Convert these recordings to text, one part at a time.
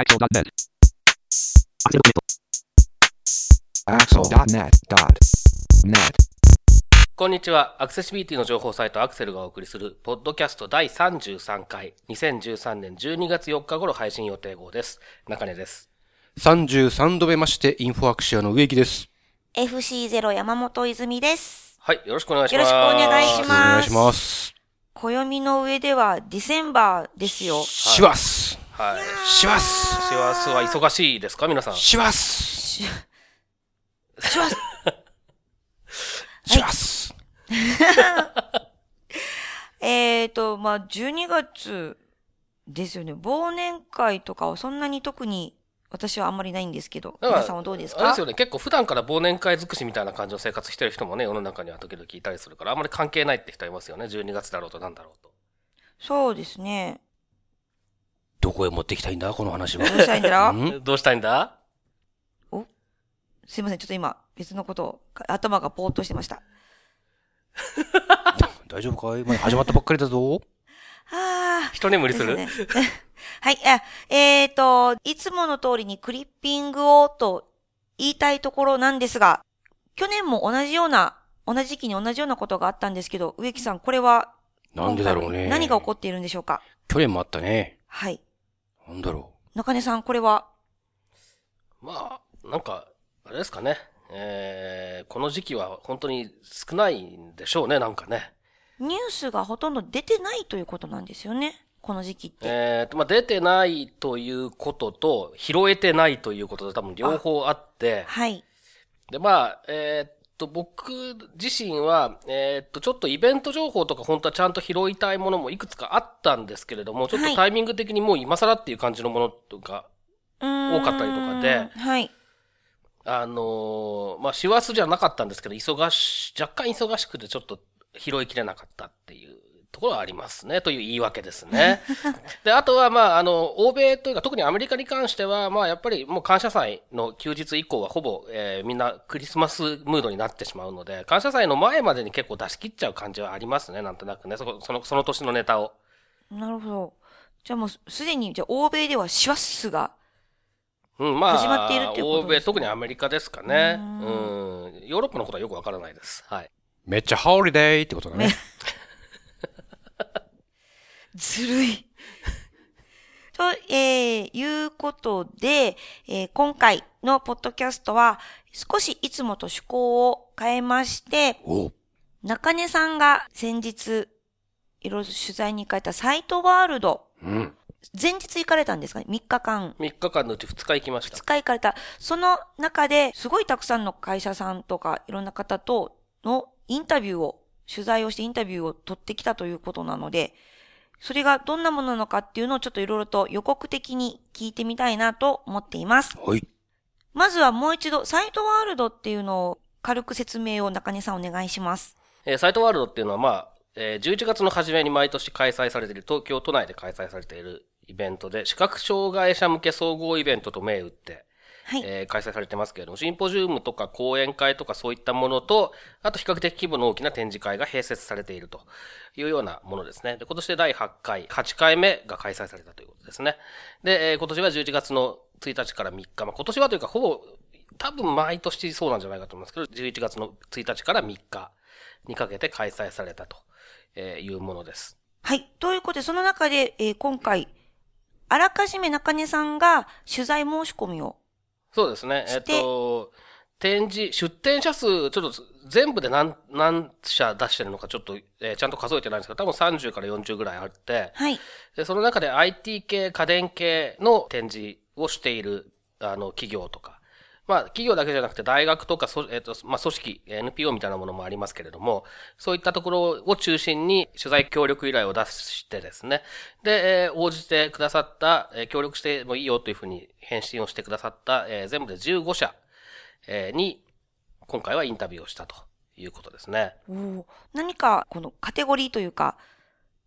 Axel.net. Axel.net.net. こんにちは。アクセシビリティの情報サイトアクセルがお送りする、ポッドキャスト第33回、2013年12月4日頃配信予定号です。中根です。33度目まして、インフォアクシアの植木です。FC0 山本泉です。はい、よろしくお願いします。よろしくお願いしますお願いします。暦の上ではディセンバーですよ。します。はい。します。師走は忙しいですか皆さん？します。し、します。します。えーと、まあ、12月ですよね。忘年会とかはそんなに特に私はあんまりないんですけど、皆さんはどうですか？あれですよね。結構普段から忘年会尽くしみたいな感じの生活してる人もね、世の中には時々いたりするから、あんまり関係ないって人いますよね。12月だろうとなんだろうと。そうですね。どこへ持ってきたいんだ？この話は。どうしたいんだ？ろん？どうしたいんだ？すいません、ちょっと今、別のことを、か頭がぼーっとしてました。大丈夫かい？まだ始まったばっかりだぞ。あー。一眠りする、ねはい。あえっ、と、いつもの通りにクリッピングをと言いたいところなんですが、去年も同じような、同じ時期に同じようなことがあったんですけど、植木さん、これは、なんでだろうね。何が起こっているんでしょうか？去年もあったね。はい。なんだろ中根さん、これは、まあ、なんか、あれですかね。えー、この時期は本当に少ないんでしょうね、なんかね。ニュースがほとんど出てないということなんですよね。この時期って。えーと、まあ、出てないということと、拾えてないということで多分両方あって、はい。で、まあ、えーっと、僕自身は、えーっと、ちょっとイベント情報とか本当はちゃんと拾いたいものもいくつかあったんですけれども、ちょっはいとタイミング的にもう今更っていう感じのものとか、多多かったりとかではい。あのーまあ、師走じゃなかったんですけど、忙し、若干忙しくてちょっと拾いきれなかったっていうところはありますね、という言い訳ですね。で、あとは、まあ、あの、欧米というか、特にアメリカに関しては、まあ、やっぱりもう感謝祭の休日以降はほぼ、えーみんなクリスマスムードになってしまうので、感謝祭の前までに結構出し切っちゃう感じはありますね、なんとなくね、そこ、その、その年のネタを。なるほど。じゃあもうす、すでに、じゃあ欧米ではシワッスが、うん、まあ、始まっているっていうこと欧米、ですね特にアメリカですかね。ううん、ヨーロッパのことはよくわからないです。はい。う。めっちゃホリデーってことだね。ずるい。と、えー、いうことで、えー今回のポッドキャストは、少しいつもと趣向を変えまして、お中根さんが先日、いろいろ取材に行かれたサイトワールド、うん。前日行かれたんですかね ?3 日間。3日間のうち2日行きました。2日行かれた。その中で、すごいたくさんの会社さんとか、いろんな方とのインタビューを、取材をしてインタビューを取ってきたということなので、それがどんなものなのかっていうのをちょっといろいろと予告的に聞いてみたいなと思っています。はい。まずはもう一度、サイトワールドっていうのを軽く説明を中根さんお願いします。えーサイトワールドっていうのは、まあ、えー11月の初めに毎年開催されている、東京都内で開催されているイベントで、視覚障害者向け総合イベントと銘打って、はい。えー開催されてますけれども、シンポジウムとか講演会とかそういったものと、あと比較的規模の大きな展示会が併設されているというようなものですね。で、今年で第8回、8回目が開催されたということですね。で、えー今年は11月の1日から3日、まあ、今年はというかほぼ、多分毎年そうなんじゃないかと思いますけど、11月の1日から3日にかけて開催されたとえーいうものです。はい。ということで、その中で、えー今回、あらかじめ中根さんが取材申し込みをそうですね。えっと、展示、出展者数、ちょっと全部で何、何社出してるのかちょっと、えーちゃんと数えてないんですけど、多分30から40ぐらいあって、はい。でその中で IT 系、家電系の展示をしている、あの、企業とか、まあ、企業だけじゃなくて大学とか、えっ、と、まあ、組織、NPO みたいなものもありますけれども、そういったところを中心に取材協力依頼を出してですね、で、えー応じてくださった、えー協力してもいいよというふうに返信をしてくださった、えー全部で15社、えーに、今回はインタビューをしたということですね。お何か、このカテゴリーというか、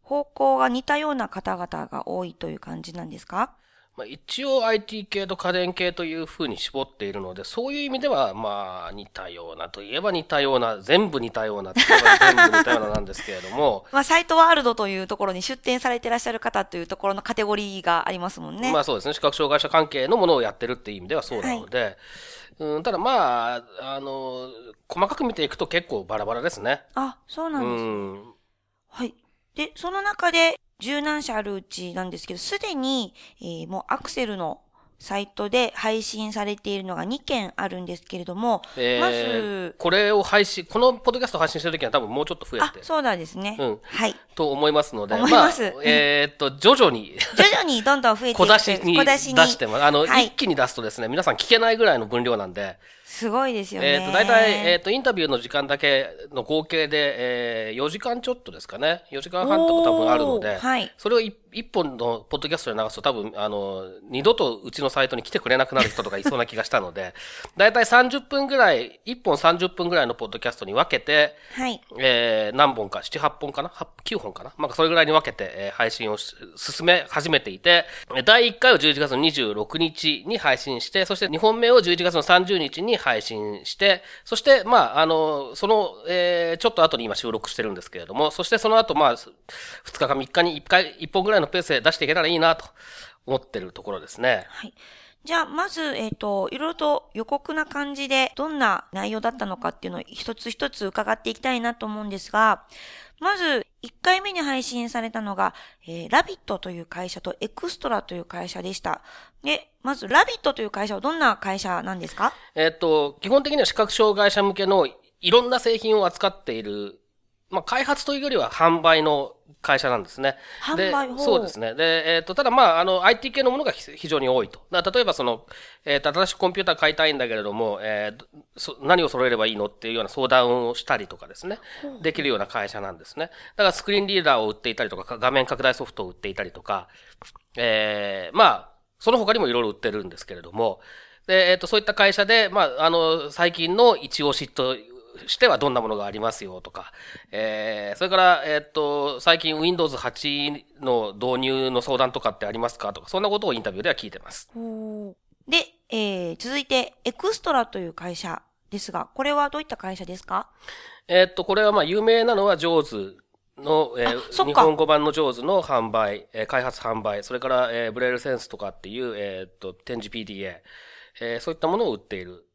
方向が似たような方々が多いという感じなんですか？まあ、一応 IT 系と家電系というふうに絞っているので、そういう意味では、まあ、似たようなといえば似たような、全部似たようなって言えば全部似たようななんですけれども、まあ、サイトワールドというところに出展されていらっしゃる方というところのカテゴリーがありますもんね。まあそうですね、視覚障害者関係のものをやってるっていう意味ではそうなので、うん、ただまあ、あの、細かく見ていくと結構バラバラですね。あ、そうなうんです。ん。はい。で、その中で、柔軟社あるうちなんですけど、すでに、えーもうアクセルのサイトで配信されているのが2件あるんですけれども、えーまず、これを配信、このポッドキャストを配信してるときには多分もうちょっと増えあ、て、そうなんですね。うんはい。と思いますので、思いますあ、えーっと、徐々に、徐々にどんどん増えていく小出しに小出してます。あの、はい一気に出すとですね、皆さん聞けないぐらいの分量なんで、すごいですよね。えっ、と、大体、えっ、と、インタビューの時間だけの合計で、えー、4時間ちょっとですかね。4時間半とか多分あるので、はいそれを一一本のポッドキャストで流すと多分、あの、二度とうちのサイトに来てくれなくなる人とかいそうな気がしたので、大体30分ぐらい、1本30分ぐらいのポッドキャストに分けて、はい。えー、何本か、7、8本かな ?8、9本かな？まあ、それぐらいに分けて、えー配信をし進め始めていて、えー第1回を11月の26日に配信して、そして2本目を11月の30日に配信して、そして、まあ、あの、その、えー、ちょっと後に今収録してるんですけれども、そしてその後、まあ、2日か3日に1回、1本ぐらいのペースで出していけたらいいなと思ってるところですね。はい。じゃあ、まず、えっ、と、いろいろと予告な感じで、どんな内容だったのかっていうのを一つ一つ伺っていきたいなと思うんですが、まず、1回目に配信されたのが、えーラビットという会社とエクストラという会社でした。で、まず、ラビットという会社はどんな会社なんですか？えっと、基本的には視覚障害者向けのいろんな製品を扱っている、まあ、開発というよりは販売の会社なんですね。販売そうですね。で、えっ、と、ただまあ、あの、IT 系のものが非非常に多いと。例えばその、えっ、と、新しいコンピューター買いたいんだけれども、えー何を揃えればいいのっていうような相談をしたりとかですね。できるような会社なんですね。だからスクリーンリーダーを売っていたりとか、画面拡大ソフトを売っていたりとか、えーまあ、その他にもいろいろ売ってるんですけれども、で、えっ、と、そういった会社で、まあ、あの、最近の一押しとしてはどんなものがありますよとか、えー、それから、えっ、と、最近 Windows 8の導入の相談とかってありますかとか、そんなことをインタビューでは聞いてます。で、えー続いて、エクストラという会社ですが、これはどういった会社ですか？えっ、と、これはまあ、有名なのは JAWS の、えー日本語版の JAWS の販売、えー開発販売、それから、えーブレイルセンスとかっていう、えっ、と、展示 PDA、えーそういったものを売っている。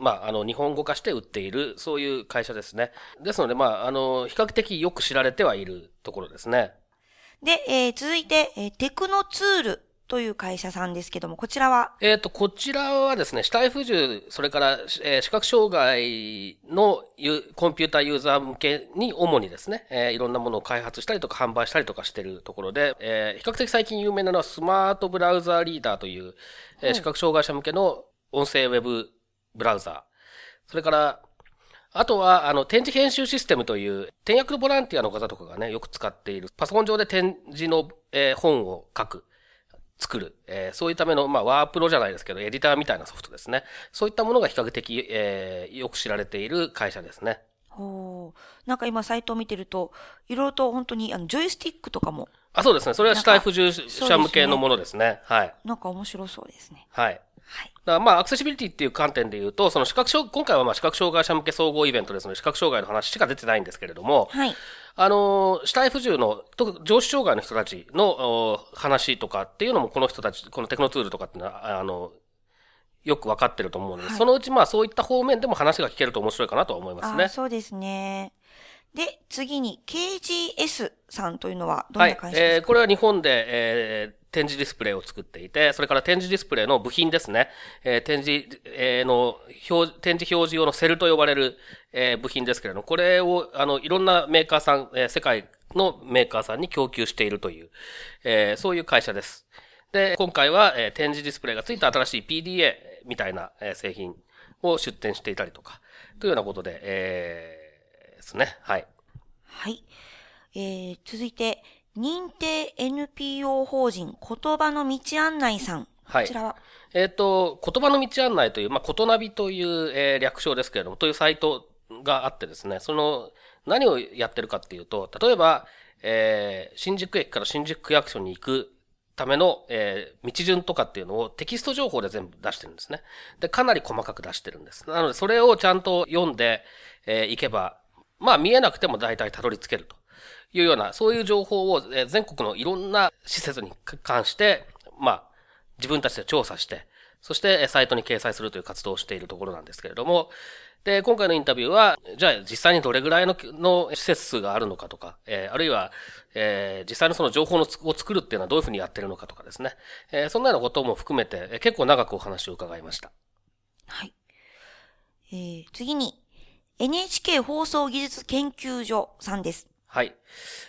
まあ、あの、日本語化して売っている、そういう会社ですね。ですので、まあ、あの、比較的よく知られてはいるところですね。で、えー続いて、えーテクノツールという会社さんですけども、こちらは、えっ、と、こちらはですね、死体不自由、それから、えー視覚障害のユコンピューターユーザー向けに主にですね、えーいろんなものを開発したりとか販売したりとかしているところで、えー比較的最近有名なのはスマートブラウザーリーダーという、えー視覚障害者向けの音声ウェブブラウザー。それから、あとは、あの、展示編集システムという、転訳のボランティアの方とかがね、よく使っている、パソコン上で展示の、えー本を書く。作る。えーそういうための、まあ、ワープロじゃないですけど、エディターみたいなソフトですね。そういったものが比較的、えーよく知られている会社ですね。ほうなんか今サイトを見てると、いろいろと本当に、あの、ジョイスティックとかも、あ、そうですね。それは死体不自由そうです者ね向けのものですね。はい。なんか面白そうですね。はい。はい。だからまあ、アクセシビリティっていう観点で言うと、その視覚障、今回はまあ視覚障害者向け総合イベントですので、視覚障害の話しか出てないんですけれども、はい。あのー、死体不自由の、特上司障害の人たちのお話とかっていうのも、この人たち、このテクノツールとかっていうのは、あの、よくわかってると思うので、はいそのうちまあそういった方面でも話が聞けると面白いかなとは思いますあね。そうですね。で、次に KGS さんというのはどんはない会社ですか、えーこれは日本で、えー展示ディスプレイを作っていて、それから展示ディスプレイの部品ですね。えー展示、えーの表、展示表示用のセルと呼ばれる、えー部品ですけれども、これを、あの、いろんなメーカーさん、え世界のメーカーさんに供給しているという、えそういう会社です。で、今回は、え展示ディスプレイがついた新しい PDA みたいな、え製品を出展していたりとか、というようなことで、えーですね。はい。はい。えー、続いて、認定 NPO 法人言葉の道案内さん。はいこちらは、えっ、と、言葉の道案内という、まあ、ことナビという、えー略称ですけれども、というサイトがあってですね、その、何をやってるかっていうと、例えば、えー新宿駅から新宿区役所に行くための、えー、道順とかっていうのをテキスト情報で全部出してるんですね。で、かなり細かく出してるんです。なので、それをちゃんと読んで、えー、いけば、まあ見えなくても大体たどり着けるというような、そういう情報を、全国のいろんな施設に関して、まあ、自分たちで調査して、そしてサイトに掲載するという活動をしているところなんですけれども、で、今回のインタビューは、じゃあ実際にどれぐらいのの施設数があるのかとか、えー、あるいは、えー、実際のその情報のを作るっていうのはどういうふうにやってるのかとかですね、えー、そんなようなことも含めて、えー、結構長くお話を伺いました。はい。えー、次に、NHK 放送技術研究所さんです。はい。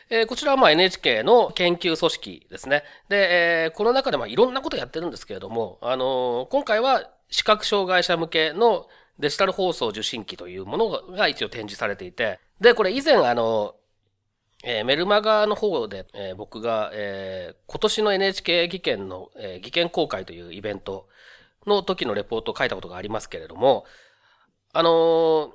えー、こちらはまあ NHK の研究組織ですね。で、えー、この中でまあいろんなことやってるんですけれども、あのー、今回は視覚障害者向けのデジタル放送受信機というものが一応展示されていて、で、これ以前あの、えー、メルマガの方で、えー、僕が、えー、今年の NHK 技研の、えー、技研公開というイベントの時のレポートを書いたことがありますけれども、あのー、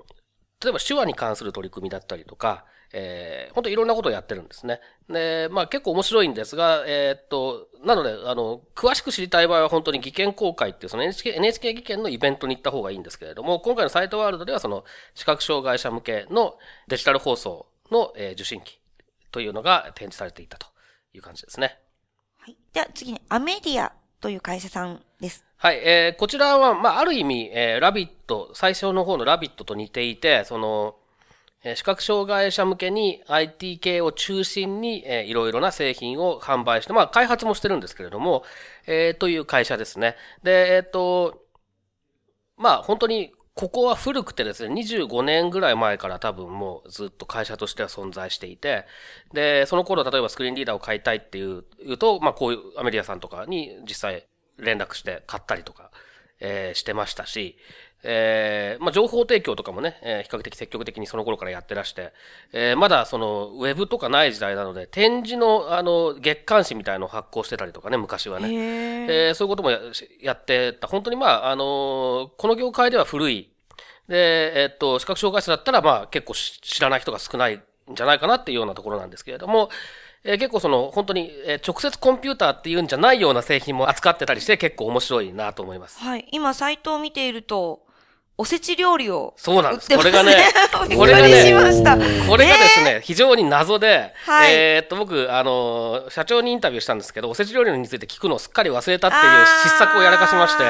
例えば手話に関する取り組みだったりとか、えー、本当いろんなことをやってるんですね。で、まあ結構面白いんですが、えー、っと、なので、あの、詳しく知りたい場合は本当に技研公開っていうその NHK、NHK 技研のイベントに行った方がいいんですけれども、今回のサイトワールドではその視覚障害者向けのデジタル放送の、えー、受信機というのが展示されていたという感じですね。はい。では次にアメディアという会社さんです。はい。えー、こちらは、まあ、ある意味、えー、ラビット、最初の方のラビットと似ていて、その、視覚障害者向けに IT 系を中心に、いろいろな製品を販売して、まあ、開発もしてるんですけれども、えー、という会社ですね。で、えっ、ー、と、まあ、本当に、ここは古くてですね、25年ぐらい前から多分もうずっと会社としては存在していて、で、その頃例えばスクリーンリーダーを買いたいっていう、言うと、まあこういうアメリアさんとかに実際連絡して買ったりとか、えー、してましたし、えー、まあ、情報提供とかもね、えー、比較的積極的にその頃からやってらして、えー、まだその、ウェブとかない時代なので、展示の、あの、月刊誌みたいのを発行してたりとかね、昔はね。えー、そういうこともややってた。本当にまあ、あのこの業界では古い。で、えっと、視覚障害者だったら、まあ、結構知らない人が少ないんじゃないかなっていうようなところなんですけれども、えー、結構その、本当に、えー、直接コンピューターっていうんじゃないような製品も扱ってたりして結構面白いなと思います。はい。今、サイトを見ていると、おせち料理を、そうなんです。これがね、これがね、これがですね、非常に謎で、はい、えっと、僕、あの、社長にインタビューしたんですけど、おせち料理について聞くのをすっかり忘れたっていう失策をやらかしまして、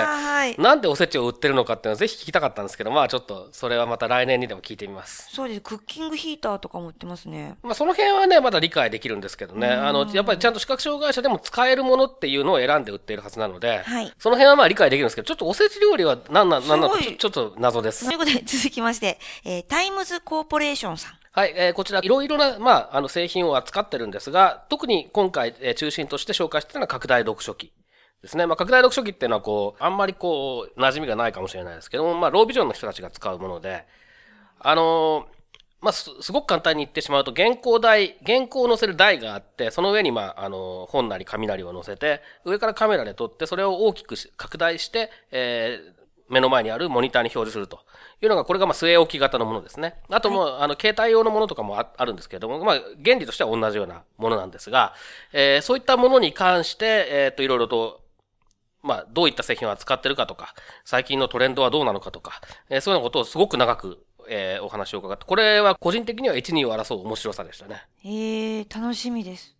はい、なんでおせちを売ってるのかっていうのをぜひ聞きたかったんですけど、まあちょっと、それはまた来年にでも聞いてみます。そうです。クッキングヒーターとかも売ってますね。まあその辺はね、まだ理解できるんですけどね、あの、やっぱりちゃんと視覚障害者でも使えるものっていうのを選んで売っているはずなので、はい、その辺はまあ理解できるんですけど、ちょっとおせち料理は何な、なんなのちょっと謎です。ということで、続きまして、えー、タイムズコーポレーションさん。はい、えー、こちらいろいろな、まあ、あの製品を扱ってるんですが、特に今回、えー、中心として紹介しているのは拡大読書機。ですね。まあ、拡大読書機っていうのはこう、あんまりこう、馴染みがないかもしれないですけども、まあ、ロービジョンの人たちが使うもので、あのー、まあ、す、すごく簡単に言ってしまうと、原稿台、原稿を載せる台があって、その上に、まあ、あの、本なり紙なりを載せて、上からカメラで撮って、それを大きく拡大して、えー、目の前にあるモニターに表示するというのが、これがまあ据え置き型のものですね。あとも、はい、あの、携帯用のものとかもあるんですけれども、まあ、原理としては同じようなものなんですが、えー、そういったものに関して、えっ、ー、と、いろいろと、まあ、どういった製品を扱ってるかとか、最近のトレンドはどうなのかとか、えー、そういうようなことをすごく長く、えー、お話を伺って、これは個人的には1、2を争う面白さでしたね。へえ、楽しみです。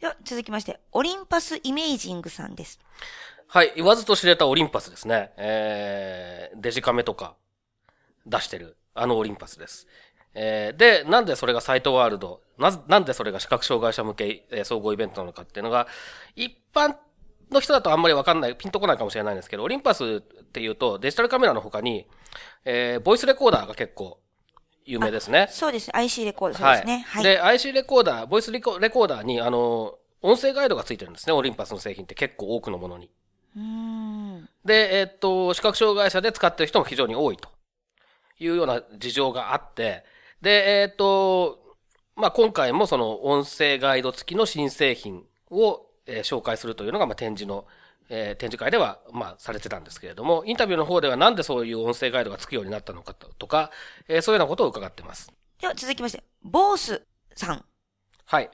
では、続きまして、オリンパスイメージングさんです。はい、言わずと知れたオリンパスですね。えー、デジカメとか出してる、あのオリンパスです。えー、で、なんでそれがサイトワールド、な、なんでそれが視覚障害者向け、えー、総合イベントなのかっていうのが、一般の人だとあんまりわかんない、ピンとこないかもしれないんですけど、オリンパスっていうとデジタルカメラの他に、えー、ボイスレコーダーが結構有名ですね。そうです。IC レコーダー、そうですね。はい。で、IC レコーダー、ボイスレコレコーダーに、あの、音声ガイドがついてるんですね、オリンパスの製品って結構多くのものに。で、えー、っと、視覚障害者で使ってる人も非常に多いというような事情があって、で、えー、っと、まあ、今回もその音声ガイド付きの新製品を、えー、紹介するというのが、まあ、展示の、えー、展示会では、まあ、されてたんですけれども、インタビューの方ではなんでそういう音声ガイドが付くようになったのかとか、えー、そういうようなことを伺ってます。では続きまして、ボースさん。はい。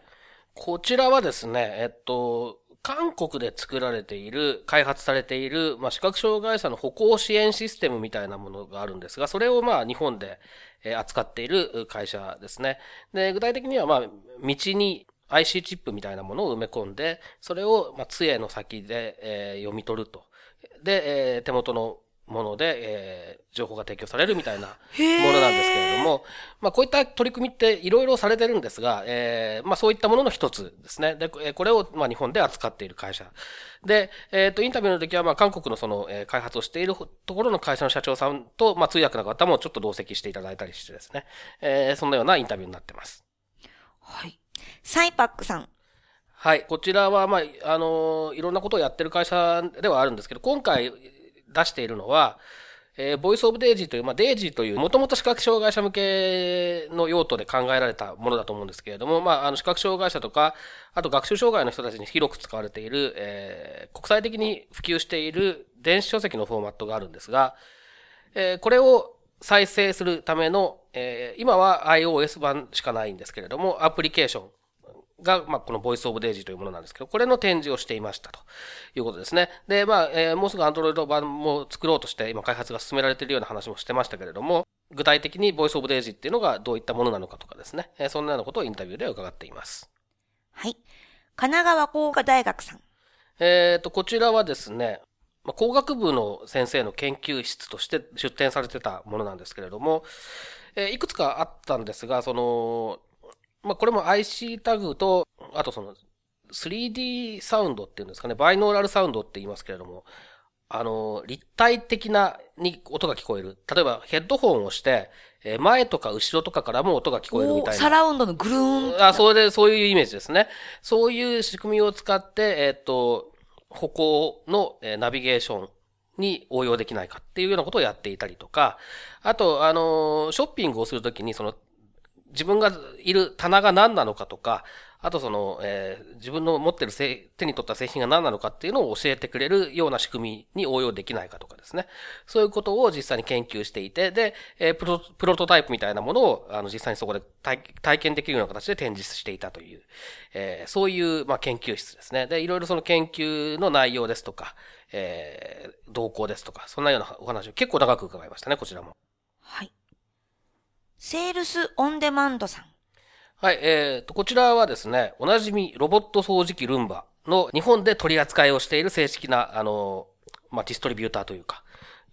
こちらはですね、えっと、韓国で作られている、開発されている、まあ、視覚障害者の歩行支援システムみたいなものがあるんですが、それをまあ、日本で、えー扱っている会社ですね。で、具体的にはまあ、道に IC チップみたいなものを埋め込んで、それをまあ、杖の先で、えー読み取ると。で、えー手元のもので、えー情報が提供されるみたいなものなんですけれども、まあ、こういった取り組みっていろいろされてるんですが、えーまあ、そういったものの一つですね。で、えーこれを、まあ、日本で扱っている会社。で、えっ、と、インタビューの時は、まあ、韓国のその、えー開発をしているところの会社の社長さんと、まあ、通訳の方もちょっと同席していただいたりしてですね、えーそんなようなインタビューになってます。はい。サイパックさん。はい。こちらは、まあ、あのいろんなことをやってる会社ではあるんですけど、今回出しているのは、えーボイスオブデイジーという、まあ、デイジーという、もともと視覚障害者向けの用途で考えられたものだと思うんですけれども、まあ、あの、視覚障害者とか、あと学習障害の人たちに広く使われている、えー国際的に普及している電子書籍のフォーマットがあるんですが、えーこれを再生するための、えー今は iOS 版しかないんですけれども、アプリケーションが、まあ、この Voice of DAISY というものなんですけど、これの展示をしていましたということですね。で、まあ、えーもうすぐ Android 版も作ろうとして、今開発が進められているような話もしてましたけれども、具体的に Voice of DAISY っていうのがどういったものなのかとかですね、えーそんなようなことをインタビューで伺っています。はい。神奈川工科大学さん。えっ、と、こちらはですね、まあ、工学部の先生の研究室として出展されてたものなんですけれども、えーいくつかあったんですが、その、まあ、これも IC タグと、あとその、3D サウンドっていうんですかね、バイノーラルサウンドって言いますけれども、あの、立体的なに音が聞こえる。例えばヘッドホンをして、えー前とか後ろとかからも音が聞こえるみたいな。サラウンドのグルーン。あ、それで、そういうイメージですね。そういう仕組みを使って、えっ、と、歩行の、ナビゲーションに応用できないかっていうようなことをやっていたりとか、あと、あのショッピングをするときに、その、自分がいる棚が何なのかとか、あとその、えー自分の持ってる製手に取った製品が何なのかっていうのを教えてくれるような仕組みに応用できないかとかですね。そういうことを実際に研究していて、で、えープロプロトタイプみたいなものを、あの、実際にそこで体体験できるような形で展示していたという、えーそういう、まあ、研究室ですね。で、いろいろその研究の内容ですとか、えー動向ですとか、そんなようなお話を結構長く伺いましたね、こちらも。はい。セールスオンデマンドさん。はい、えーと、こちらはですね、おなじみロボット掃除機ルンバの日本で取り扱いをしている正式な、あの、まあ、ディストリビューターというか、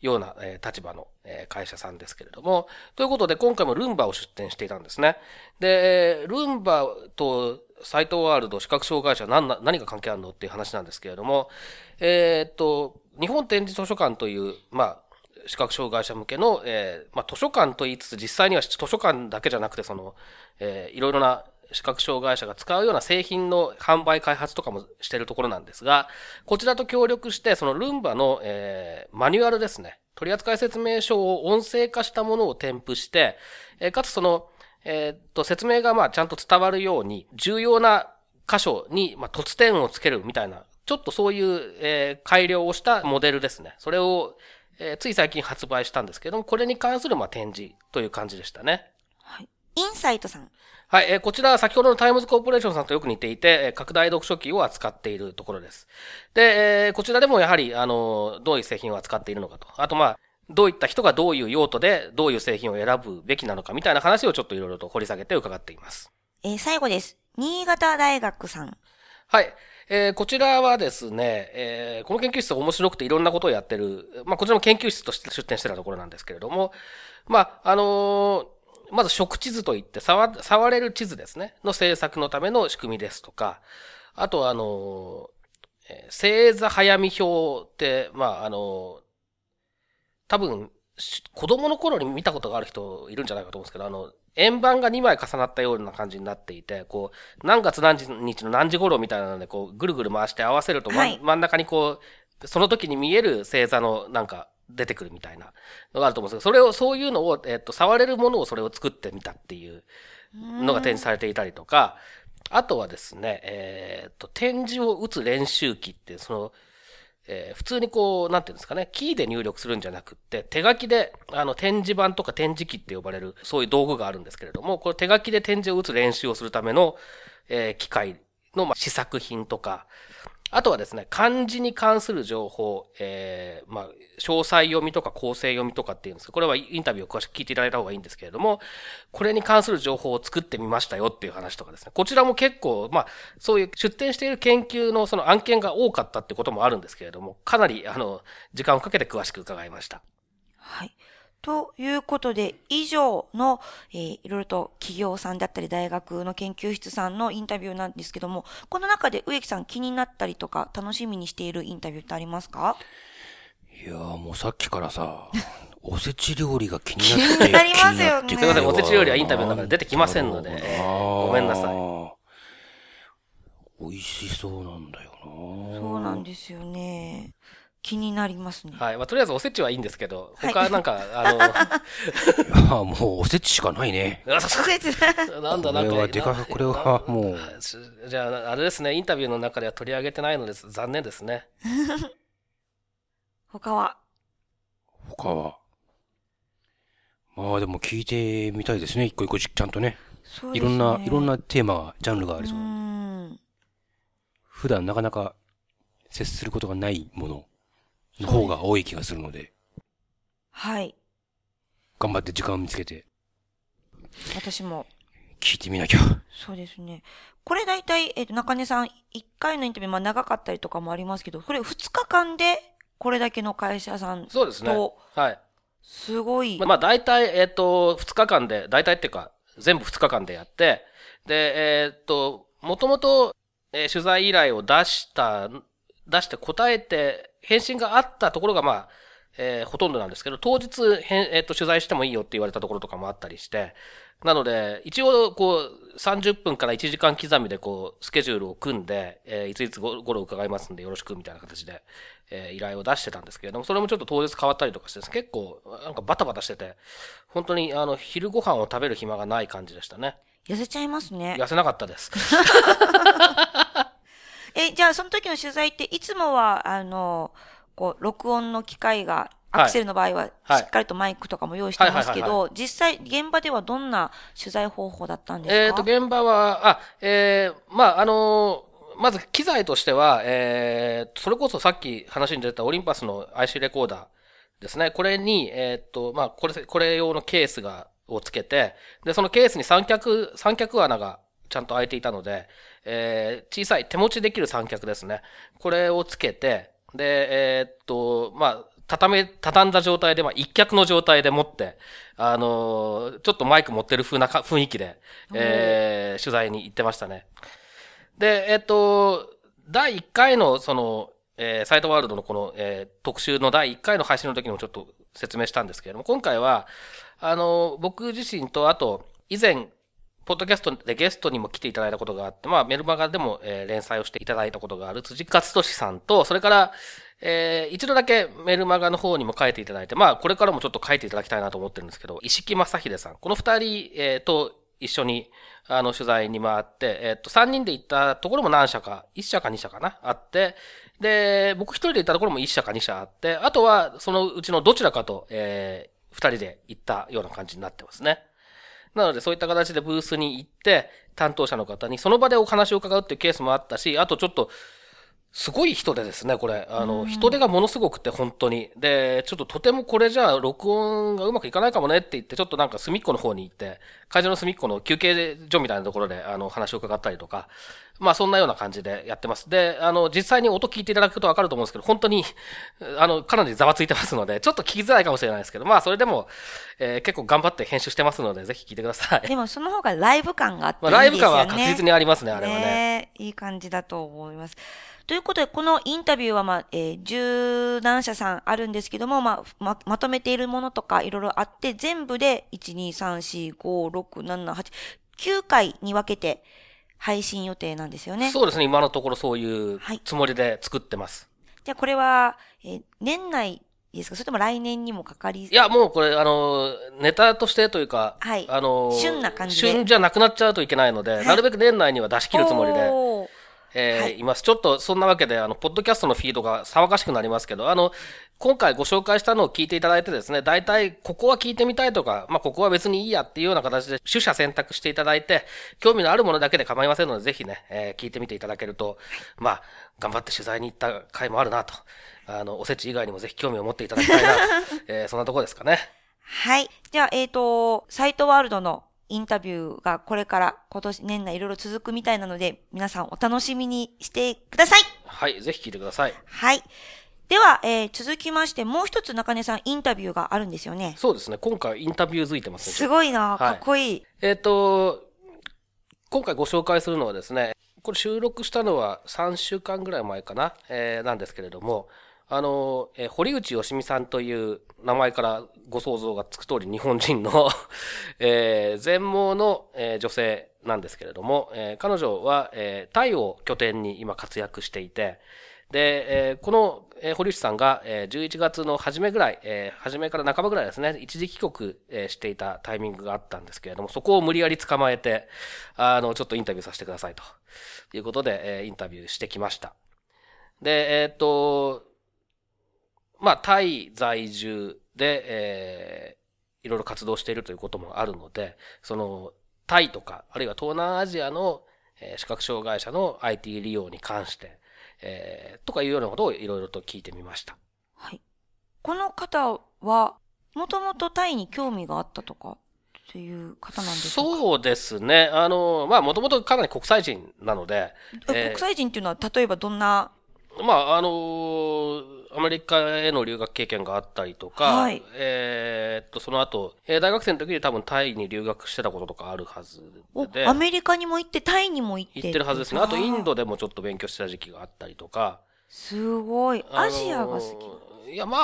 ような、えー立場の、えー会社さんですけれども、ということで今回もルンバを出展していたんですね。で、ルンバとサイトワールド視覚障害者何何が関係あるのっていう話なんですけれども、えーっと、日本展示図書館という、まあ、視覚障害者向けの、えーまあ、図書館と言いつつ、実際には図書館だけじゃなくて、その、えーいろいろな視覚障害者が使うような製品の販売開発とかもしてるところなんですが、こちらと協力して、そのルンバの、えーマニュアルですね。取扱説明書を音声化したものを添付して、えーかつその、えーっと、説明がまあちゃんと伝わるように、重要な箇所に、まあ、突点をつけるみたいな、ちょっとそういう、えー改良をしたモデルですね。それを、えーつい最近発売したんですけども、これに関するまあ展示という感じでしたね。はい。インサイトさん。はい、えーこちらは先ほどのタイムズコーポレーションさんとよく似ていて、えー拡大読書機を扱っているところです。で、えーこちらでもやはり、あの、どういう製品を扱っているのかと。あと、まあ、どういった人がどういう用途で、どういう製品を選ぶべきなのかみたいな話をちょっといろいろと掘り下げて伺っています。えー最後です。新潟大学さん。はい。えーこちらはですね、えーこの研究室面白くていろんなことをやってる、まあ、こちらも研究室として出展してたところなんですけれども、まあ、あのーまず食地図といって触、触れる地図ですね、の制作のための仕組みですとか、あとあのーえ星座早見表って、まあ、あの多分、子供の頃に見たことがある人いるんじゃないかと思うんですけど、あの、円盤が2枚重なったような感じになっていて、こう、何月何日の何時頃みたいなので、こう、ぐるぐる回して合わせると、まはい。真ん中にこう、その時に見える星座のなんか出てくるみたいなのがあると思うんですけど、それを、そういうのを、えっと、触れるものをそれを作ってみたっていうのが展示されていたりとか、あとはですね、えっと、展示を打つ練習機ってその、えー普通にこう、なんていうんですかね、キーで入力するんじゃなくって、手書きで、あの、展示板とか展示機って呼ばれる、そういう道具があるんですけれども、これ手書きで展示を打つ練習をするための、えー機械の、まあ、試作品とか、あとはですね、漢字に関する情報、えー、まあ、詳細読みとか構成読みとかっていうんですけど、これはインタビューを詳しく聞いていただいた方がいいんですけれども、これに関する情報を作ってみましたよっていう話とかですね。こちらも結構、まあ、そういう出展している研究のその案件が多かったってこともあるんですけれども、かなり、あの、時間をかけて詳しく伺いました。はい。ということで、以上の、えー、いろいろと企業さんだったり大学の研究室さんのインタビューなんですけども、この中で植木さん気になったりとか楽しみにしているインタビューってありますか？いやーもうさっきからさ、おせち料理が気になって気になりますよねすいません、おせち料理はインタビューの中で出てきませんので、ごごめんなさい。美味しそうなんだよなそうなんですよね。気になりますね。はい。まあ、とりあえずおせちはいいんですけど、はい他なんか、あいや もうおせちしかないね。の、あそうそうなんだ、なんか。これはでかなこれはもうじゃあ、あれですね、インタビューの中では取り上げてないのです。残念ですね。他は？他は。まあでも聞いてみたいですね。一個一個ちゃんとね。そうですね。いろんな、いろんなテーマが、ジャンルがありそうう。ん。普段なかなか接することがないものの方が多い気がするので、はい。頑張って時間を見つけて私も。聞いてみなきゃ。そうですね。これ大体、えっ、と、中根さん、1回のインタビュー、まあ長かったりとかもありますけど、これ2日間で、これだけの会社さんそうですね。と、はい。すごい。まあ、大体、えっ、と、2日間で、大体っていうか、全部2日間でやって、で、えっ、と、もともと、えー取材依頼を出した、出して答えて、返信があったところが、まあ、えーほとんどなんですけど、当日、えっ、と、取材してもいいよって言われたところとかもあったりして、なので、一応、こう、30分から1時間刻みで、こう、スケジュールを組んで、えーいついつごごろ伺いますんで、よろしく、みたいな形で、えー依頼を出してたんですけれども、それもちょっと当日変わったりとかして、結構、なんかバタバタしてて、本当に、あの、昼ご飯を食べる暇がない感じでしたね。痩せちゃいますね。痩せなかったです。え、じゃあその時の取材っていつもは、あの、こう、録音の機械が、アクセルの場合は、はい。しっかりとマイクとかも用意してますけど、実際、現場ではどんな取材方法だったんですか？えっ、と、現場は、あ、えーまあ、あのーまず機材としては、えーそれこそさっき話に出たオリンパスの IC レコーダーですね。これに、えっ、と、まあ、これ、これ用のケースが、をつけて、で、そのケースに三脚、三脚穴がちゃんと開いていたので、えー小さい手持ちできる三脚ですね。これをつけて、で、えっ、と、まあ、畳め、畳んだ状態で、まあ、一脚の状態で持って、あのーちょっとマイク持ってる風なか雰囲気で、えー取材に行ってましたね。で、えっ、と、第1回の、その、えーサイトワールドのこの、えー特集の第1回の配信の時にもちょっと説明したんですけれども、今回は、あの、僕自身と、あと、以前、ポッドキャストでゲストにも来ていただいたことがあって、まあ、メルマガでも、えー連載をしていただいたことがある辻勝利さんと、それから、えー一度だけメルマガの方にも書いていただいて、まあ、これからもちょっと書いていただきたいなと思ってるんですけど、石木正秀さん。この二人、えーと一緒に、あの、取材に回って、えっ、と、三人で行ったところも何社か、一社か二社かな、あって、で、僕一人で行ったところも一社か二社あって、あとは、そのうちのどちらかと、えー二人で行ったような感じになってますね。なので、そういった形でブースに行って、担当者の方にその場でお話を伺うっていうケースもあったし、あとちょっと、すごい人でですね、これ。あの、人手がものすごくて、本当に。で、ちょっととてもこれじゃあ、録音がうまくいかないかもねって言って、ちょっとなんか隅っこの方に行って、会場の隅っこの休憩所みたいなところで、あの、話を伺ったりとか、まあ、そんなような感じでやってます。で、あの、実際に音聞いていただくとわかると思うんですけど、本当に、あの、かなりざわついてますので、ちょっと聞きづらいかもしれないですけど、まあ、それでも、えー結構頑張って編集してますので、ぜひ聞いてください。でもその方がライブ感があってまあ、いいですよね。ライブ感は確実にありますね、あれはね。ねいい感じだと思います。ということで、このインタビューは、まあ、えー、十何社さんあるんですけども、まあ、ま、まとめているものとかいろいろあって、全部で、1、2、3、4、5、6、7、8、9回に分けて配信予定なんですよね。そうですね、今のところそういうはい。つもりで作ってます。じゃあ、これは、えー年内ですか？それとも来年にもかかりいや、もうこれ、あの、ネタとしてというか、はい。あの、旬な感じで。旬じゃなくなっちゃうといけないので、なるべく年内には出し切るつもりで、えーはいいます。ちょっとそんなわけで、あの、ポッドキャストのフィードが騒がしくなりますけど、あの、今回ご紹介したのを聞いていただいてですね、大体、ここは聞いてみたいとか、まあ、ここは別にいいやっていうような形で、取捨選択していただいて、興味のあるものだけで構いませんので、ぜひね、えー聞いてみていただけると、まあ、頑張って取材に行った回もあるなと。あの、おせち以外にもぜひ興味を持っていただきたいなと。えーそんなところですかね。はい。では、えっ、と、サイトワールドのインタビューがこれから今年年内いろいろ続くみたいなので、皆さんお楽しみにしてください。はい、ぜひ聞いてください。はい。では、えー続きまして、もう一つ中根さんインタビューがあるんですよね。そうですね、今回インタビューづいてますねすごいな、はいかっこいい。えっ、と、今回ご紹介するのはですね、これ収録したのは3週間ぐらい前かな、えーなんですけれども、あの、えー堀内よしみさんという名前からご想像がつく通り日本人の、えー全盲の、えー女性なんですけれども、えー彼女は、えータイを拠点に今活躍していて、で、えーこの、えー堀内さんが、えー11月の初めぐらい、えー初めから半ばぐらいですね、一時帰国、えーしていたタイミングがあったんですけれども、そこを無理やり捕まえて、あの、ちょっとインタビューさせてくださいということで、えーインタビューしてきました。で、えーっと、まあ、タイ在住で、えーいろいろ活動しているということもあるので、その、タイとか、あるいは東南アジアの、えー視覚障害者の IT 利用に関して、えーとかいうようなことをいろいろと聞いてみました。はい。この方は、もともとタイに興味があったとかっていう方なんですか？そうですね。あの、まあ、もともとかなり国際人なので、えーえ国際人っていうのは、例えばどんな、まあ、あのアメリカへの留学経験があったりとか、はいえーっと、その後、えー大学生の時に多分タイに留学してたこととかあるはずおで、アメリカにも行って、タイにも行って。行ってるはずですね。あと、インド。ドでもちょっと勉強してた時期があったりとか。すごい。アジアが好き。き。いや、ま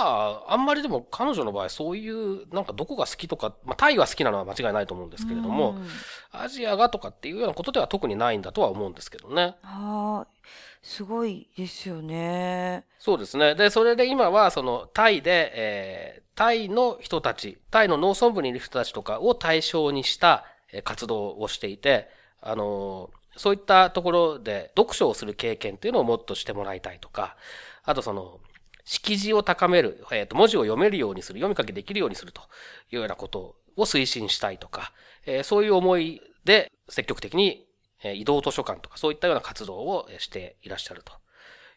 あ、あんまりでも彼女の場合、そういう、なんかどこが好きとか、まあ、タイが好きなのは間違いないと思うんですけれども、うんアジアがとかっていうようなことでは特にないんだとは思うんですけどね。はい。すごいですよね。そうですね。で、それで今は、その、タイで、えー、タイの人たち、タイの農村部にいる人たちとかを対象にした、えー活動をしていて、あのーそういったところで読書をする経験っていうのをもっとしてもらいたいとか、あとその、識字を高める、えっ、と、文字を読めるようにする、読み書きできるようにするというようなことを推進したいとか、えーそういう思いで積極的に、えー移動図書館とかそういったような活動をえーしていらっしゃると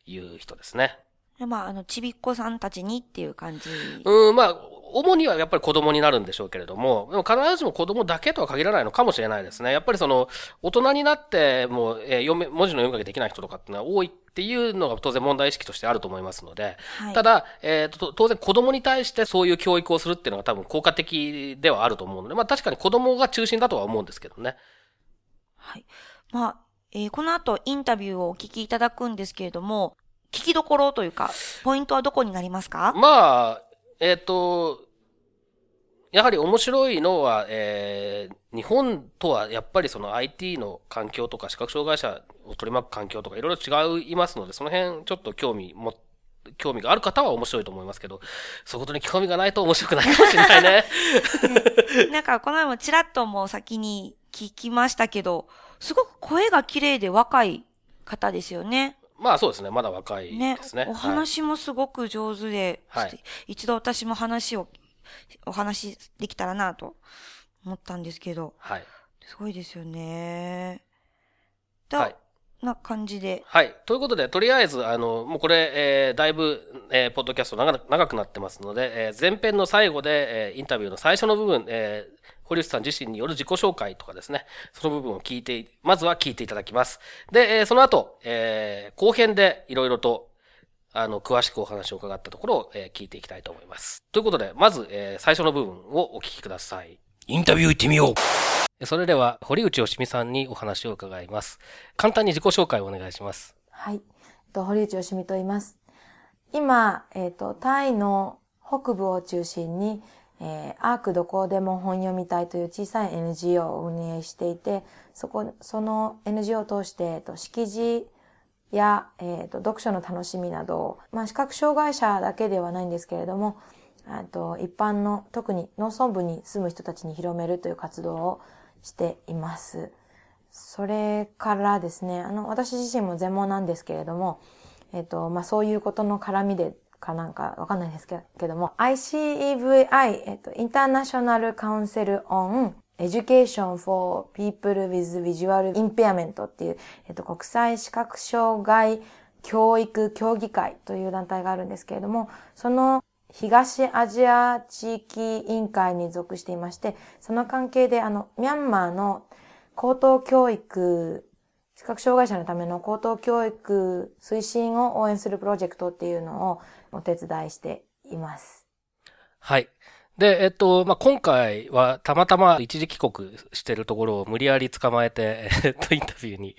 いう人ですね。でまあ、あの、ちびっこさんたちにっていう感じ。うん、まあ、主にはやっぱり子供になるんでしょうけれども、でも必ずしも子供だけとは限らないのかもしれないですね。やっぱりその、大人になっても、えー読め、文字の読み書きできない人とかっていうのは多いっていうのが当然問題意識としてあると思いますので、はいただ、えーと、当然子供に対してそういう教育をするっていうのが多分効果的ではあると思うので、まあ確かに子供が中心だとは思うんですけどね。はい。まあ、えーこの後インタビューをお聞きいただくんですけれども、聞きどころというか、ポイントはどこになりますか？まあ、えっ、と、やはり面白いのは、えー日本とはやっぱりその IT の環境とか視覚障害者を取り巻く環境とかいろいろ違いますので、その辺ちょっと興味も、興味がある方は面白いと思いますけど、そことに興味がないと面白くないかもしれないね。なんか、この前もちらっともう先に聞きましたけど、すごく声が綺麗で若い方ですよね。まあそうですね、まだ若いねですね。お話もすごく上手で、はい一度私も話を、お話できたらなと思ったんですけど、はい。はい。すごいですよね。と、はいな感じで？はい。ということで、とりあえず、あの、もうこれ、えーだいぶ、えーポッドキャスト長長くなってますので、えー前編の最後で、えーインタビューの最初の部分、えー堀内さん自身による自己紹介とかですね、その部分を聞いて、まずは聞いていただきます。で、えーその後、えー後編でいろいろと、あの、詳しくお話を伺ったところを、えー聞いていきたいと思います。ということで、まず、えー最初の部分をお聞きください。インタビュー行ってみようそれでは、堀内よしみさんにお話を伺います。簡単に自己紹介をお願いします。はい。えっと堀内よしみと言います。今、えっと、タイの北部を中心に、えーアークどこでも本読み隊という小さい NGO を運営していて、そこ、その NGO を通して、えっと、識字や、えっと、読書の楽しみなどを、まあ、視覚障害者だけではないんですけれども、あと、一般の、特に農村部に住む人たちに広めるという活動をしています。それからですね、あの、私自身も全盲なんですけれども、えっ、と、まあ、そういうことの絡みでかなんかわかんないですけども、ICEVI、えっ、と、International Council on Education for People with Visual Impairment っていう、えっ、と、国際視覚障害教育協議会という団体があるんですけれども、その東アジア地域委員会に属していまして、その関係であの、ミャンマーの高等教育、視覚障害者のための高等教育推進を応援するプロジェクトっていうのをお手伝いしています。はい。で、えっと、まあ、今回はたまたま一時帰国してるところを無理やり捕まえて、えっと、インタビューに、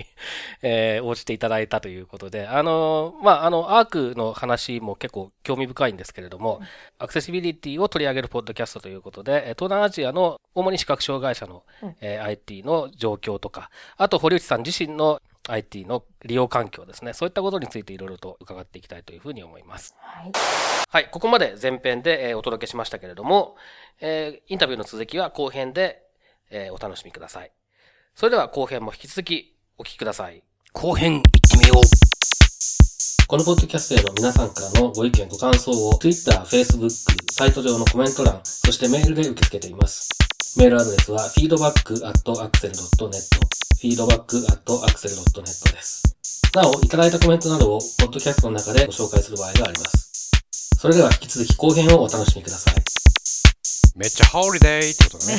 えー応じていただいたということで、あの、まあ、あの、アークの話も結構興味深いんですけれども、アクセシビリティを取り上げるポッドキャストということで、えー東南アジアの主に視覚障害者の、うんえー IT の状況とか、あと堀内さん自身の IT の利用環境ですね。そういったことについていろいろと伺っていきたいというふうに思います。はい。はい、ここまで前編で、えーお届けしましたけれども、えーインタビューの続きは後編で、えーお楽しみください。それでは後編も引き続きお聞きください。後編行ってみよう。このポッドキャストへの皆さんからのご意見ご感想を Twitter、Facebook、サイト上のコメント欄、そしてメールで受け付けています。メールアドレスは feedback.axel.net feedback.axel.net です。なお、いただいたコメントなどをポッドキャストの中でご紹介する場合があります。それでは引き続き後編をお楽しみください。めっちゃホリデーってことだね。